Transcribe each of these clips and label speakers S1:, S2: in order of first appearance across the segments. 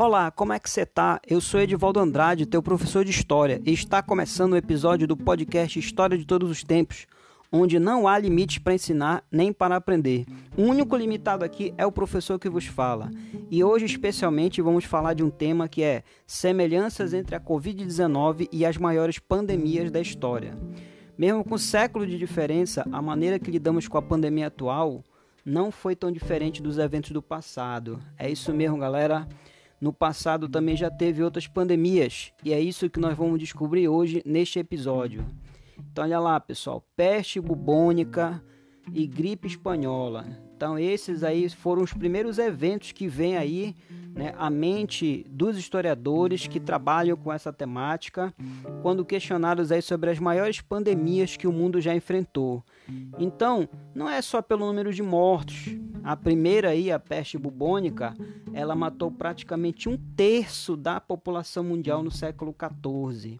S1: Olá, como é que você tá? Eu sou Edivaldo Andrade, teu professor de História, e está começando o um episódio do podcast História de Todos os Tempos, onde não há limites para ensinar nem para aprender. O único limitado aqui é o professor que vos fala. E hoje, especialmente, vamos falar de um tema que é semelhanças entre a Covid-19 e as maiores pandemias da história. Mesmo com séculos de diferença, a maneira que lidamos com a pandemia atual não foi tão diferente dos eventos do passado. É isso mesmo, galera. No passado também já teve outras pandemias, e é isso que nós vamos descobrir hoje neste episódio. Então olha lá, pessoal, peste bubônica e gripe espanhola. Então esses aí foram os primeiros eventos que vêm aí né, à mente dos historiadores que trabalham com essa temática, quando questionados aí sobre as maiores pandemias que o mundo já enfrentou. Então, não é só pelo número de mortos. A primeira aí, a peste bubônica, ela matou praticamente um terço da população mundial no século XIV.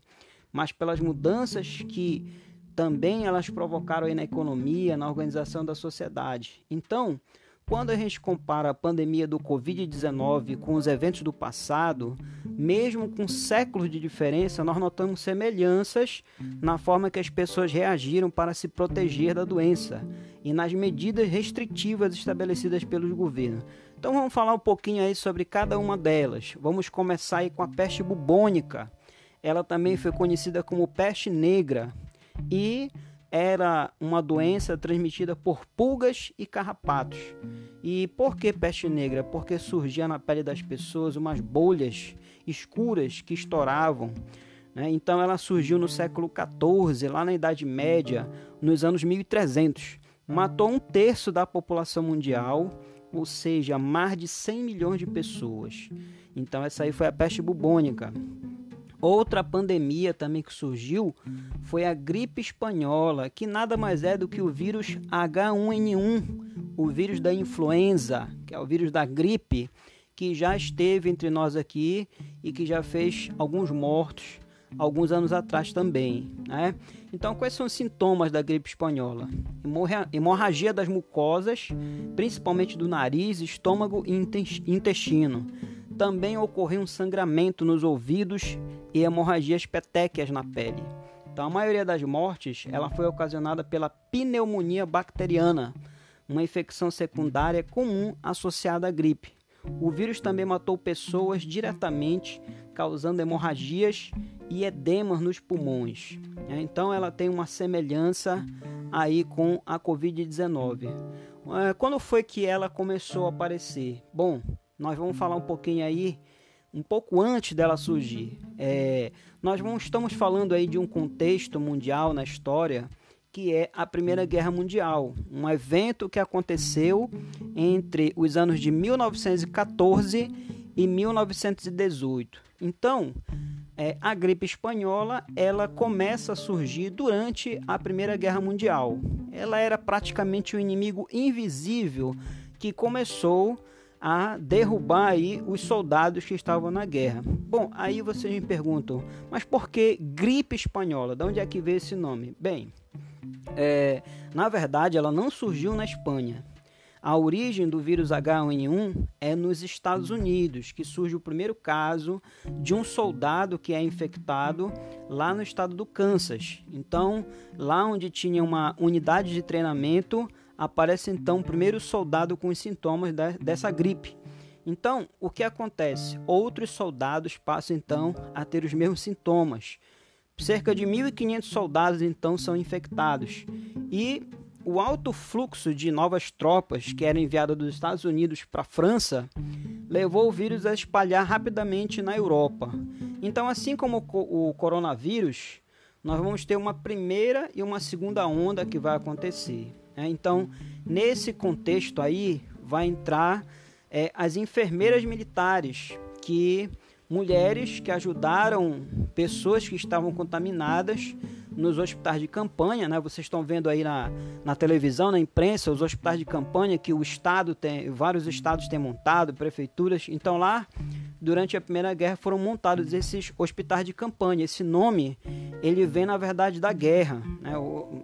S1: Mas pelas mudanças que também elas provocaram aí na economia, na organização da sociedade. Então, quando a gente compara a pandemia do Covid-19 com os eventos do passado, mesmo com séculos de diferença, nós notamos semelhanças na forma que as pessoas reagiram para se proteger da doença e nas medidas restritivas estabelecidas pelos governos. Então vamos falar um pouquinho aí sobre cada uma delas. Vamos começar aí com a peste bubônica. Ela também foi conhecida como peste negra e era uma doença transmitida por pulgas e carrapatos. E por que peste negra? Porque surgia na pele das pessoas umas bolhas escuras que estouravam. Né? Então ela surgiu no século XIV, lá na Idade Média, nos anos 1300. Matou um terço da população mundial, ou seja, mais de 100 milhões de pessoas. Então essa aí foi a peste bubônica. Outra pandemia também que surgiu foi a gripe espanhola, que nada mais é do que o vírus H1N1, o vírus da influenza, que é o vírus da gripe, que já esteve entre nós aqui e que já fez alguns mortos alguns anos atrás também. Né? Então, quais são os sintomas da gripe espanhola? Hemorragia das mucosas, principalmente do nariz, estômago e intestino também ocorreu um sangramento nos ouvidos e hemorragias petéquias na pele. Então, a maioria das mortes ela foi ocasionada pela pneumonia bacteriana, uma infecção secundária comum associada à gripe. O vírus também matou pessoas diretamente, causando hemorragias e edemas nos pulmões. Então, ela tem uma semelhança aí com a Covid-19. É, quando foi que ela começou a aparecer? Bom, nós vamos falar um pouquinho aí, um pouco antes dela surgir. É, nós vamos, estamos falando aí de um contexto mundial na história que é a Primeira Guerra Mundial, um evento que aconteceu entre os anos de 1914 e 1918. Então, é, a gripe espanhola ela começa a surgir durante a Primeira Guerra Mundial. Ela era praticamente um inimigo invisível que começou a derrubar aí os soldados que estavam na guerra. Bom, aí vocês me perguntam, mas por que gripe espanhola? De onde é que veio esse nome? Bem, é, na verdade ela não surgiu na Espanha. A origem do vírus H1N1 é nos Estados Unidos, que surge o primeiro caso de um soldado que é infectado lá no estado do Kansas. Então, lá onde tinha uma unidade de treinamento, aparece então o primeiro soldado com os sintomas dessa gripe. Então, o que acontece? Outros soldados passam então a ter os mesmos sintomas. Cerca de 1.500 soldados então são infectados. E o alto fluxo de novas tropas que eram enviadas dos Estados Unidos para a França levou o vírus a espalhar rapidamente na Europa. Então, assim como o coronavírus, nós vamos ter uma primeira e uma segunda onda que vai acontecer. Né? Então, nesse contexto aí, vai entrar é, as enfermeiras militares, que mulheres que ajudaram pessoas que estavam contaminadas nos hospitais de campanha, né? Vocês estão vendo aí na, na televisão, na imprensa, os hospitais de campanha que o estado tem, vários estados têm montado, prefeituras. Então lá, durante a Primeira Guerra, foram montados esses hospitais de campanha. Esse nome ele vem na verdade da guerra. Né?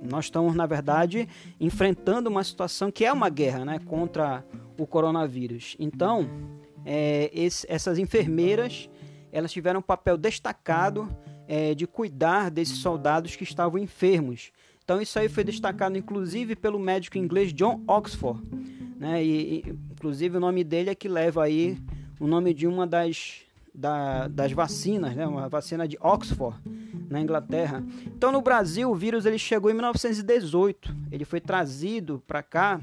S1: Nós estamos na verdade enfrentando uma situação que é uma guerra, né, contra o coronavírus. Então é, esse, essas enfermeiras elas tiveram um papel destacado é, de cuidar desses soldados que estavam enfermos. Então isso aí foi destacado inclusive pelo médico inglês John Oxford, né? E, e inclusive o nome dele é que leva aí o nome de uma das da, das vacinas, né? Uma vacina de Oxford na Inglaterra. Então no Brasil o vírus ele chegou em 1918. Ele foi trazido para cá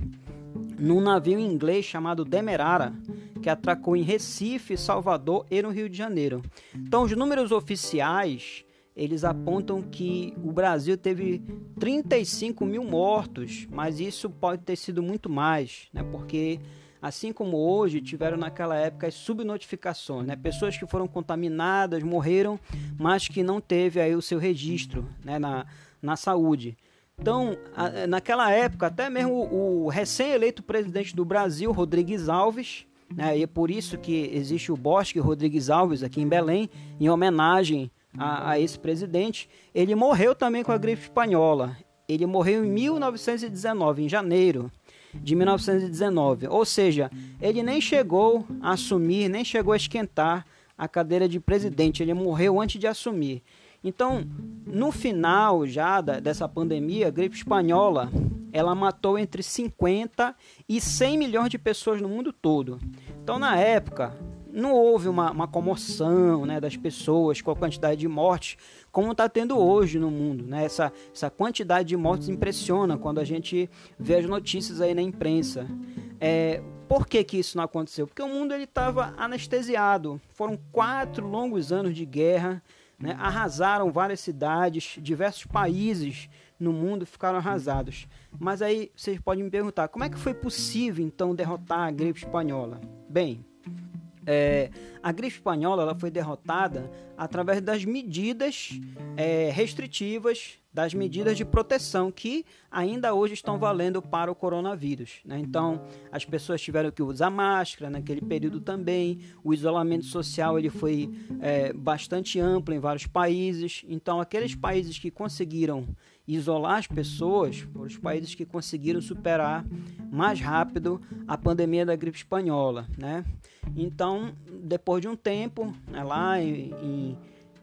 S1: num navio inglês chamado Demerara que atracou em Recife, Salvador e no Rio de Janeiro. Então, os números oficiais eles apontam que o Brasil teve 35 mil mortos, mas isso pode ter sido muito mais, né? Porque assim como hoje tiveram naquela época as subnotificações, né? Pessoas que foram contaminadas morreram, mas que não teve aí o seu registro, né? Na, na saúde. Então, a, naquela época, até mesmo o, o recém-eleito presidente do Brasil, Rodrigues Alves, né? E é por isso que existe o Bosque Rodrigues Alves aqui em Belém, em homenagem a, a esse presidente. Ele morreu também com a gripe espanhola. Ele morreu em 1919, em janeiro de 1919. Ou seja, ele nem chegou a assumir, nem chegou a esquentar a cadeira de presidente. Ele morreu antes de assumir. Então, no final já da, dessa pandemia, a gripe espanhola, ela matou entre 50 e 100 milhões de pessoas no mundo todo. Então, na época, não houve uma, uma comoção né, das pessoas com a quantidade de mortes como está tendo hoje no mundo. Né? Essa, essa quantidade de mortes impressiona quando a gente vê as notícias aí na imprensa. É, por que, que isso não aconteceu? Porque o mundo estava anestesiado. Foram quatro longos anos de guerra né? Arrasaram várias cidades, diversos países no mundo ficaram arrasados. Mas aí vocês podem me perguntar, como é que foi possível então derrotar a gripe espanhola? Bem, é, a gripe espanhola ela foi derrotada através das medidas é, restritivas, das medidas de proteção que ainda hoje estão valendo para o coronavírus. Né? Então, as pessoas tiveram que usar máscara naquele período também. O isolamento social ele foi é, bastante amplo em vários países. Então, aqueles países que conseguiram isolar as pessoas foram os países que conseguiram superar mais rápido a pandemia da gripe espanhola, né? Então, depois de um tempo, né, lá em, em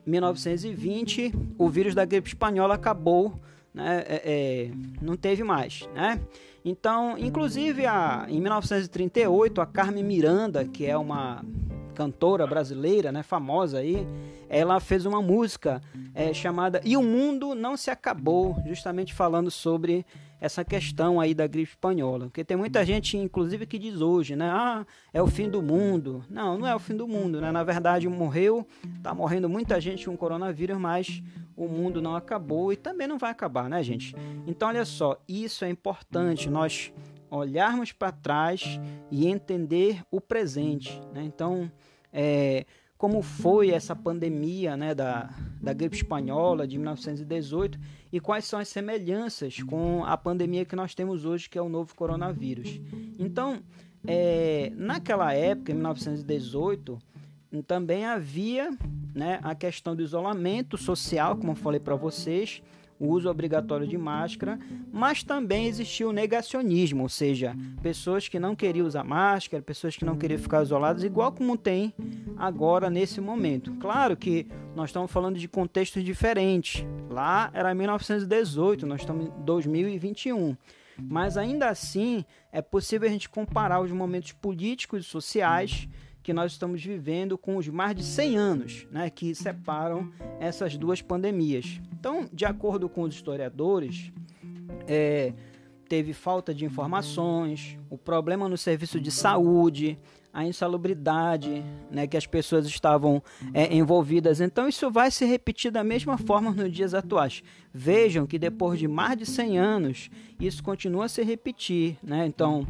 S1: 1920, o vírus da gripe espanhola acabou, né? É, é, não teve mais, né? Então, inclusive, a, em 1938, a Carmen Miranda, que é uma cantora brasileira, né, famosa aí, ela fez uma música é, chamada E o Mundo Não Se Acabou, justamente falando sobre essa questão aí da gripe espanhola. Porque tem muita gente, inclusive, que diz hoje, né? Ah, é o fim do mundo. Não, não é o fim do mundo, né? Na verdade, morreu, tá morrendo muita gente com coronavírus, mas o mundo não acabou e também não vai acabar, né, gente? Então, olha só, isso é importante, nós olharmos para trás e entender o presente, né? Então, é, como foi essa pandemia né, da, da gripe espanhola de 1918 e quais são as semelhanças com a pandemia que nós temos hoje, que é o novo coronavírus. Então, é, naquela época, em 1918, também havia né, a questão do isolamento social, como eu falei para vocês, o uso obrigatório de máscara, mas também existiu o negacionismo, ou seja, pessoas que não queriam usar máscara, pessoas que não queriam ficar isoladas, igual como tem agora nesse momento. Claro que nós estamos falando de contextos diferentes. Lá era 1918, nós estamos em 2021. Mas ainda assim é possível a gente comparar os momentos políticos e sociais que nós estamos vivendo com os mais de 100 anos né, que separam essas duas pandemias. Então, de acordo com os historiadores, é, teve falta de informações, o problema no serviço de saúde, a insalubridade né, que as pessoas estavam é, envolvidas. Então, isso vai se repetir da mesma forma nos dias atuais. Vejam que depois de mais de 100 anos, isso continua a se repetir. Né? Então,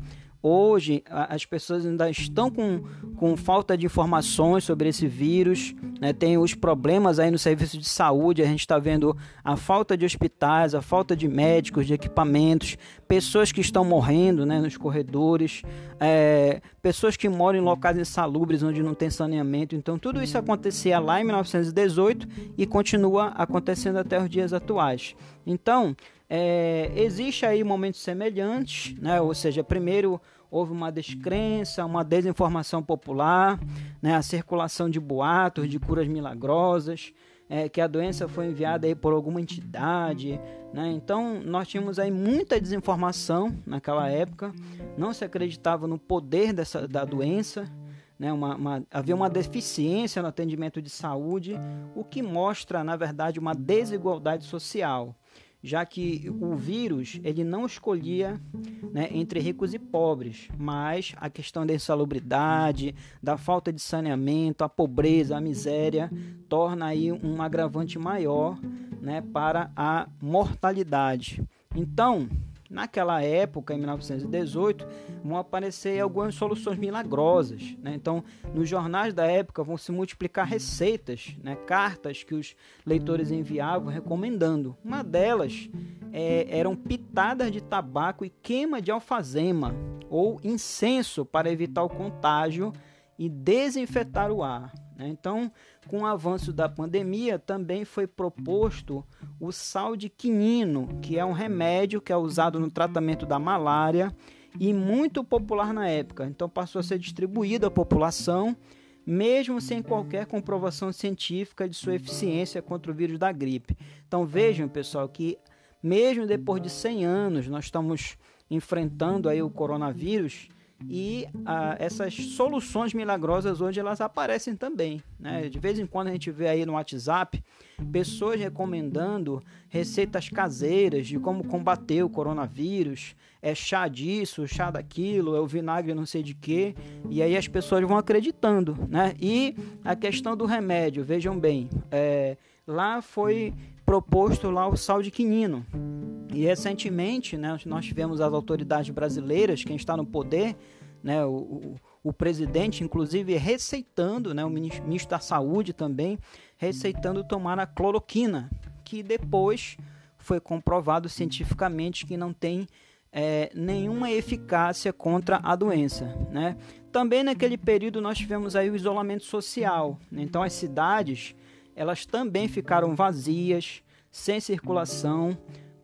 S1: Hoje, as pessoas ainda estão com, com falta de informações sobre esse vírus, né? tem os problemas aí no serviço de saúde, a gente está vendo a falta de hospitais, a falta de médicos, de equipamentos, pessoas que estão morrendo né, nos corredores, é, pessoas que moram em locais insalubres onde não tem saneamento. Então, tudo isso acontecia lá em 1918 e continua acontecendo até os dias atuais. Então, é, existe aí momentos semelhantes, né? ou seja, primeiro houve uma descrença, uma desinformação popular, né, a circulação de boatos de curas milagrosas, é, que a doença foi enviada aí por alguma entidade, né? Então nós tínhamos aí muita desinformação naquela época, não se acreditava no poder dessa, da doença, né? Uma, uma, havia uma deficiência no atendimento de saúde, o que mostra na verdade uma desigualdade social já que o vírus ele não escolhia né, entre ricos e pobres, mas a questão da insalubridade, da falta de saneamento, a pobreza, a miséria, torna aí um agravante maior né, para a mortalidade. Então, Naquela época, em 1918, vão aparecer algumas soluções milagrosas. Né? Então, nos jornais da época vão se multiplicar receitas, né? cartas que os leitores enviavam recomendando. Uma delas é, eram pitadas de tabaco e queima de alfazema ou incenso para evitar o contágio e desinfetar o ar. Né? Então, com o avanço da pandemia, também foi proposto o sal de quinino, que é um remédio que é usado no tratamento da malária e muito popular na época. Então, passou a ser distribuído à população, mesmo sem qualquer comprovação científica de sua eficiência contra o vírus da gripe. Então, vejam, pessoal, que mesmo depois de 100 anos, nós estamos enfrentando aí o coronavírus e ah, essas soluções milagrosas hoje elas aparecem também. Né? De vez em quando a gente vê aí no WhatsApp pessoas recomendando receitas caseiras de como combater o coronavírus, é chá disso, chá daquilo, é o vinagre não sei de quê, e aí as pessoas vão acreditando. Né? E a questão do remédio, vejam bem, é, lá foi proposto lá o sal de quinino. E recentemente, né, nós tivemos as autoridades brasileiras, quem está no poder, né, o, o, o presidente, inclusive, receitando, né, o ministro da Saúde também, receitando tomar a cloroquina, que depois foi comprovado cientificamente que não tem é, nenhuma eficácia contra a doença. Né? Também naquele período nós tivemos aí o isolamento social. Né? Então as cidades elas também ficaram vazias, sem circulação,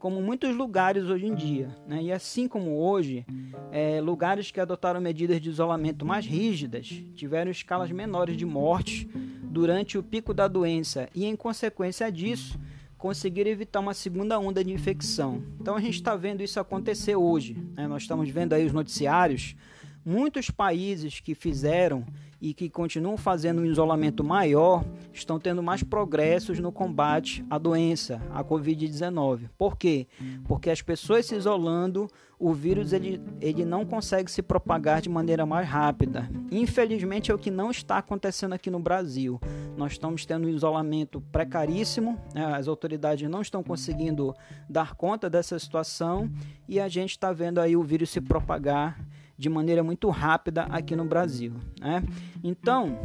S1: como muitos lugares hoje em dia. Né? E assim como hoje, é, lugares que adotaram medidas de isolamento mais rígidas tiveram escalas menores de mortes durante o pico da doença e, em consequência disso, conseguiram evitar uma segunda onda de infecção. Então a gente está vendo isso acontecer hoje. Né? Nós estamos vendo aí os noticiários, muitos países que fizeram e que continuam fazendo um isolamento maior estão tendo mais progressos no combate à doença, à Covid-19. Por quê? Porque as pessoas se isolando, o vírus ele, ele não consegue se propagar de maneira mais rápida. Infelizmente é o que não está acontecendo aqui no Brasil. Nós estamos tendo um isolamento precaríssimo, né? as autoridades não estão conseguindo dar conta dessa situação e a gente está vendo aí o vírus se propagar de maneira muito rápida aqui no Brasil. Né? Então,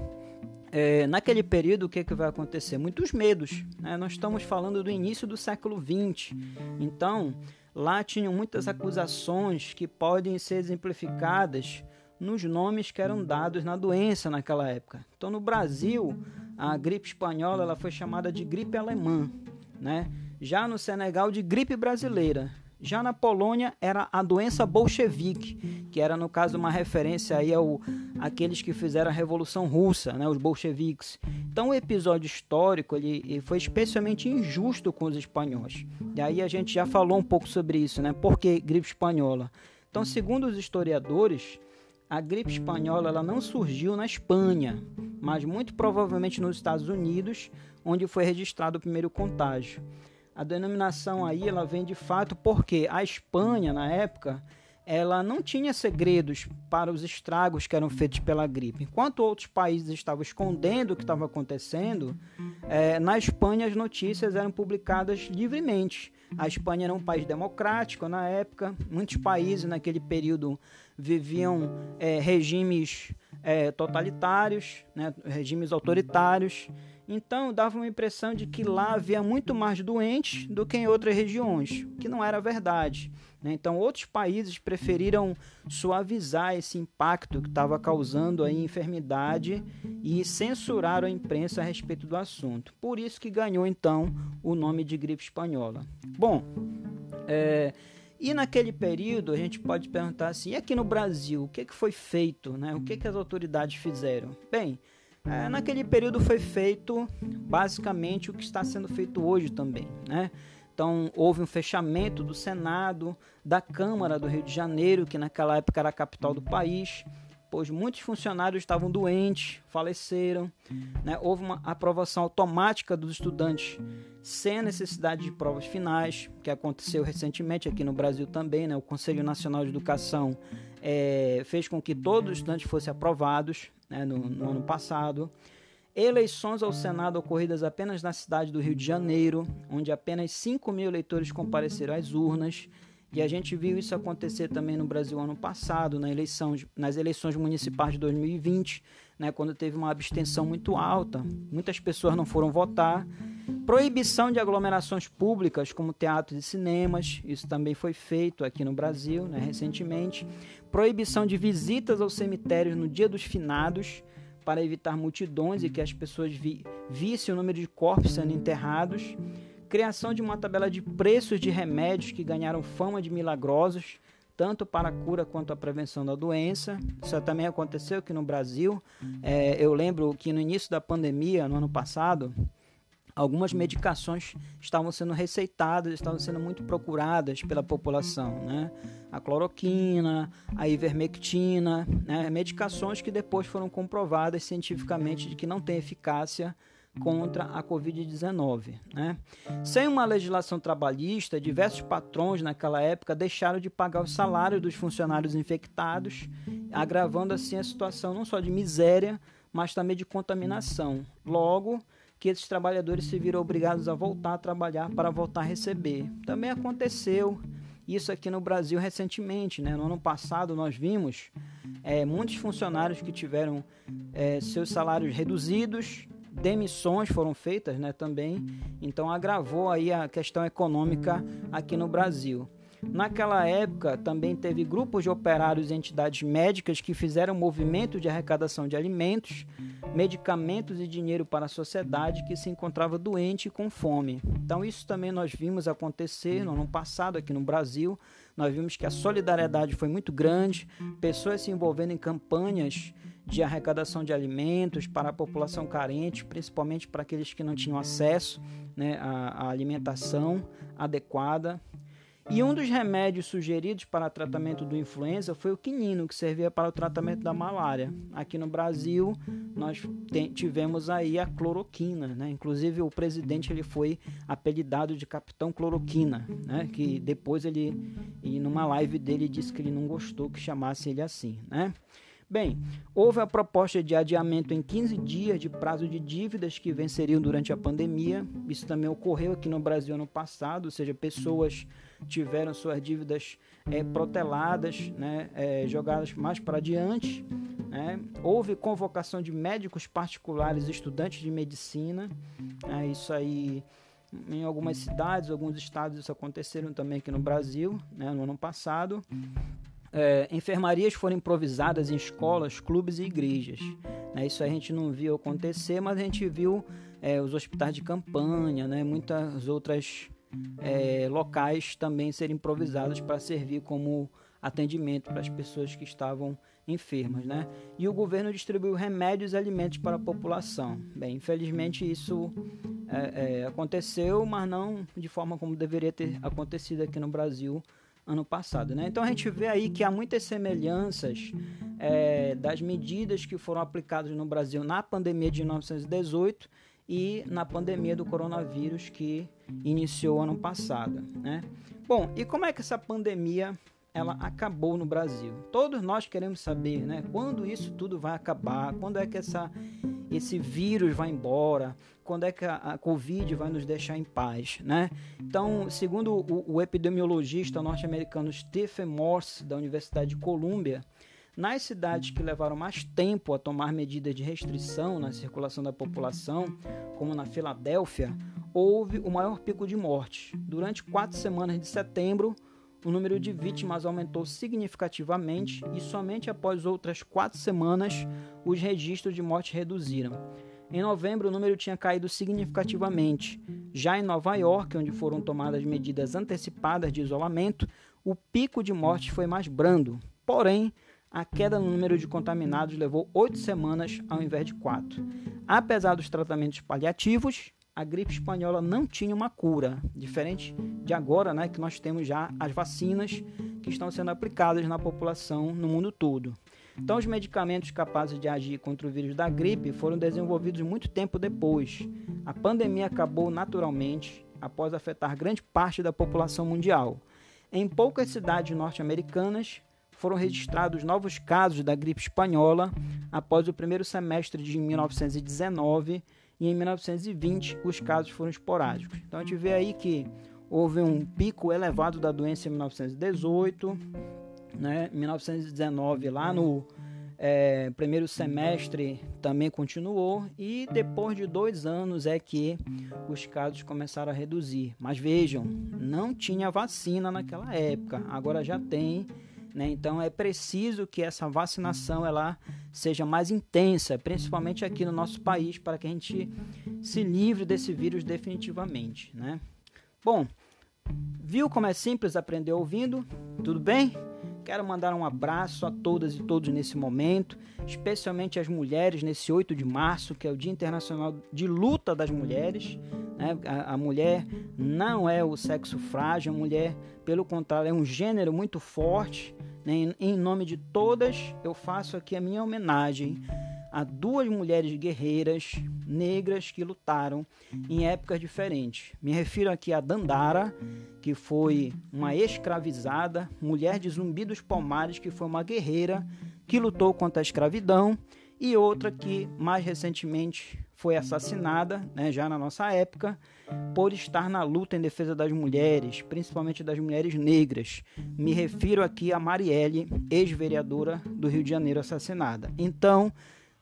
S1: é, naquele período, o que, que vai acontecer? Muitos medos. Né? Nós estamos falando do início do século XX. Então, lá tinham muitas acusações que podem ser exemplificadas nos nomes que eram dados na doença naquela época. Então, no Brasil, a gripe espanhola ela foi chamada de gripe alemã. Né? Já no Senegal, de gripe brasileira. Já na Polônia era a doença bolchevique, que era no caso uma referência aí ao aqueles que fizeram a Revolução Russa, né, os bolcheviques. Então o episódio histórico ele, ele, foi especialmente injusto com os espanhóis. E aí a gente já falou um pouco sobre isso, né? Por que gripe espanhola? Então, segundo os historiadores, a gripe espanhola ela não surgiu na Espanha, mas muito provavelmente nos Estados Unidos, onde foi registrado o primeiro contágio. A denominação aí ela vem de fato porque a Espanha na época ela não tinha segredos para os estragos que eram feitos pela gripe. Enquanto outros países estavam escondendo o que estava acontecendo, é, na Espanha as notícias eram publicadas livremente. A Espanha era um país democrático na época, muitos países naquele período viviam é, regimes é, totalitários, né, regimes autoritários. Então dava uma impressão de que lá havia muito mais doentes do que em outras regiões, que não era verdade. Né? Então outros países preferiram suavizar esse impacto que estava causando a enfermidade e censuraram a imprensa a respeito do assunto. Por isso que ganhou então o nome de gripe espanhola. Bom, é, E naquele período a gente pode perguntar assim: e aqui no Brasil, o que, que foi feito? Né? O que, que as autoridades fizeram? Bem, é, naquele período foi feito basicamente o que está sendo feito hoje também. Né? Então, houve um fechamento do Senado, da Câmara do Rio de Janeiro, que naquela época era a capital do país pois muitos funcionários estavam doentes, faleceram. Né? Houve uma aprovação automática dos estudantes sem a necessidade de provas finais, que aconteceu recentemente aqui no Brasil também. Né? O Conselho Nacional de Educação é, fez com que todos os estudantes fossem aprovados né? no, no ano passado. Eleições ao Senado ocorridas apenas na cidade do Rio de Janeiro, onde apenas 5 mil eleitores compareceram às urnas. E a gente viu isso acontecer também no Brasil ano passado, na eleição, nas eleições municipais de 2020, né, quando teve uma abstenção muito alta. Muitas pessoas não foram votar. Proibição de aglomerações públicas, como teatros e cinemas, isso também foi feito aqui no Brasil né, recentemente. Proibição de visitas aos cemitérios no dia dos finados, para evitar multidões e que as pessoas vi vissem o número de corpos sendo enterrados criação de uma tabela de preços de remédios que ganharam fama de milagrosos, tanto para a cura quanto a prevenção da doença. Isso também aconteceu aqui no Brasil. É, eu lembro que no início da pandemia, no ano passado, algumas medicações estavam sendo receitadas, estavam sendo muito procuradas pela população, né? A cloroquina, a ivermectina, né? medicações que depois foram comprovadas cientificamente de que não têm eficácia contra a Covid-19. Né? Sem uma legislação trabalhista, diversos patrões naquela época deixaram de pagar os salários dos funcionários infectados, agravando assim a situação não só de miséria, mas também de contaminação. Logo, que esses trabalhadores se viram obrigados a voltar a trabalhar para voltar a receber. Também aconteceu isso aqui no Brasil recentemente. Né? No ano passado, nós vimos é, muitos funcionários que tiveram é, seus salários reduzidos demissões foram feitas né, também, então agravou aí a questão econômica aqui no Brasil. Naquela época, também teve grupos de operários e entidades médicas que fizeram movimento de arrecadação de alimentos, medicamentos e dinheiro para a sociedade que se encontrava doente e com fome. Então, isso também nós vimos acontecer no ano passado aqui no Brasil. Nós vimos que a solidariedade foi muito grande, pessoas se envolvendo em campanhas de arrecadação de alimentos para a população carente, principalmente para aqueles que não tinham acesso né, à, à alimentação adequada. E um dos remédios sugeridos para tratamento do influenza foi o quinino, que servia para o tratamento da malária. Aqui no Brasil, nós tivemos aí a cloroquina, né? Inclusive o presidente ele foi apelidado de Capitão Cloroquina, né? Que depois ele, e numa live dele, disse que ele não gostou que chamasse ele assim, né? Bem, houve a proposta de adiamento em 15 dias de prazo de dívidas que venceriam durante a pandemia. Isso também ocorreu aqui no Brasil ano passado, ou seja, pessoas tiveram suas dívidas é, proteladas, né, é, jogadas mais para diante. Né? Houve convocação de médicos particulares, estudantes de medicina. É, isso aí em algumas cidades, alguns estados, isso aconteceram também aqui no Brasil, né, no ano passado. É, enfermarias foram improvisadas em escolas, clubes e igrejas. Né? Isso a gente não viu acontecer, mas a gente viu é, os hospitais de campanha, né? muitas outras é, locais também serem improvisados para servir como atendimento para as pessoas que estavam enfermas, né? E o governo distribuiu remédios e alimentos para a população. Bem, infelizmente isso é, é, aconteceu, mas não de forma como deveria ter acontecido aqui no Brasil ano passado. Né? Então a gente vê aí que há muitas semelhanças é, das medidas que foram aplicadas no Brasil na pandemia de 1918 e na pandemia do coronavírus que iniciou ano passado. Né? Bom, e como é que essa pandemia ela acabou no Brasil? Todos nós queremos saber né, quando isso tudo vai acabar, quando é que essa esse vírus vai embora, quando é que a, a Covid vai nos deixar em paz, né? Então, segundo o, o epidemiologista norte-americano Stephen Morse, da Universidade de Colômbia, nas cidades que levaram mais tempo a tomar medidas de restrição na circulação da população, como na Filadélfia, houve o maior pico de mortes. Durante quatro semanas de setembro, o número de vítimas aumentou significativamente e somente após outras quatro semanas os registros de morte reduziram. Em novembro, o número tinha caído significativamente. Já em Nova York, onde foram tomadas medidas antecipadas de isolamento, o pico de mortes foi mais brando, porém, a queda no número de contaminados levou oito semanas ao invés de quatro. Apesar dos tratamentos paliativos, a gripe espanhola não tinha uma cura, diferente de agora, né, que nós temos já as vacinas que estão sendo aplicadas na população no mundo todo. Então, os medicamentos capazes de agir contra o vírus da gripe foram desenvolvidos muito tempo depois. A pandemia acabou naturalmente após afetar grande parte da população mundial. Em poucas cidades norte-americanas foram registrados novos casos da gripe espanhola após o primeiro semestre de 1919 e em 1920 os casos foram esporádicos. Então a gente vê aí que houve um pico elevado da doença em 1918, né? 1919 lá no é, primeiro semestre também continuou e depois de dois anos é que os casos começaram a reduzir. Mas vejam, não tinha vacina naquela época, agora já tem. Né? Então é preciso que essa vacinação ela seja mais intensa, principalmente aqui no nosso país, para que a gente se livre desse vírus definitivamente. Né? Bom, viu como é simples aprender ouvindo? Tudo bem? Quero mandar um abraço a todas e todos nesse momento, especialmente as mulheres nesse 8 de março, que é o Dia Internacional de Luta das Mulheres. Né? A, a mulher não é o sexo frágil, a mulher, pelo contrário, é um gênero muito forte. Né? Em, nome de todas, eu faço aqui a minha homenagem a duas mulheres guerreiras negras que lutaram em épocas diferentes. Me refiro aqui a Dandara, que foi uma escravizada, mulher de Zumbi dos Palmares, que foi uma guerreira que lutou contra a escravidão, e outra que mais recentemente foi assassinada, né, já na nossa época, por estar na luta em defesa das mulheres, principalmente das mulheres negras. Me refiro aqui a Marielle, ex-vereadora do Rio de Janeiro, assassinada. Então,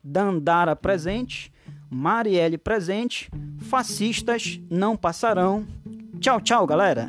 S1: Dandara presente, Marielle presente, fascistas não passarão. Tchau, tchau, galera!